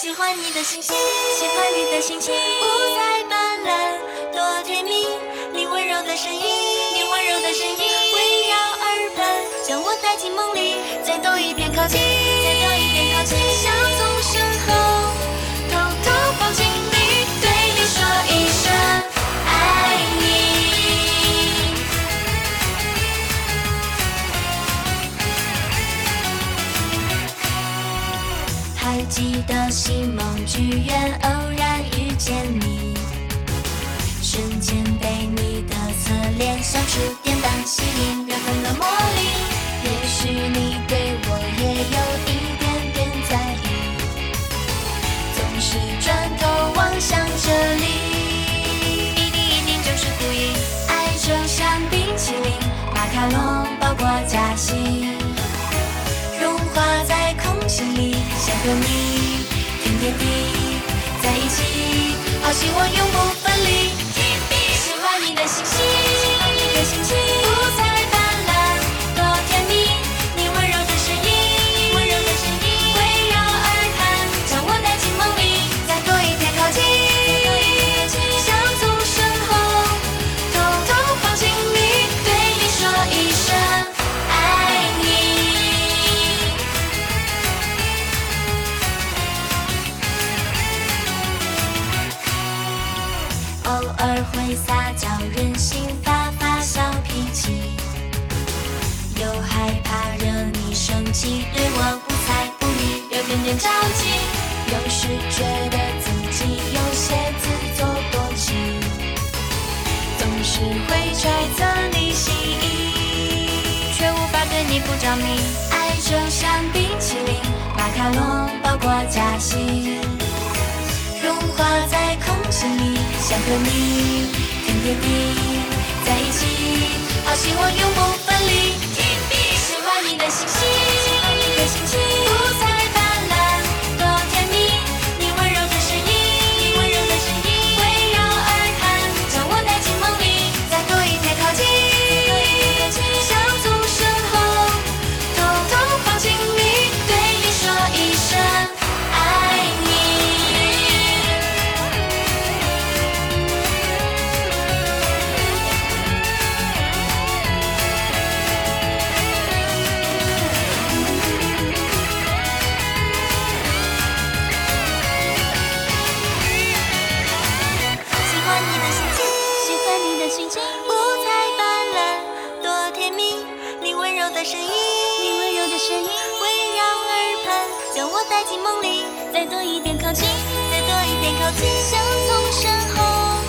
喜欢你的心情，喜欢你的心情，五彩斑斓，多甜蜜。你温柔的声音，你温柔的声音，围绕耳畔，将我带进梦里，再多一点靠近，再多一点靠近，想做记得西梦剧院偶然遇见你，瞬间被你的侧脸像触电般吸引，缘分的魔力。也许你对我也有一点点在意，总是转头望向这里，一定一定就是故意。爱就像冰淇淋，马卡龙包裹夹心。融化在空气里，和你天天地在一起，好希望永不分离。会撒娇任性发发小脾气，又害怕惹你生气，对我不睬不理，有点点着急，有时觉得自己有些自作多情，总是会揣测你心意，却无法对你不着迷。爱就像冰淇淋，马卡龙包裹夹心。融化在空气里，想和你天天地在一起，好希望永不分离。喜欢你的心情，的声音，你温柔的声音，围绕耳畔，将我带进梦里，再多一点靠近，再多一点靠近，想从身后。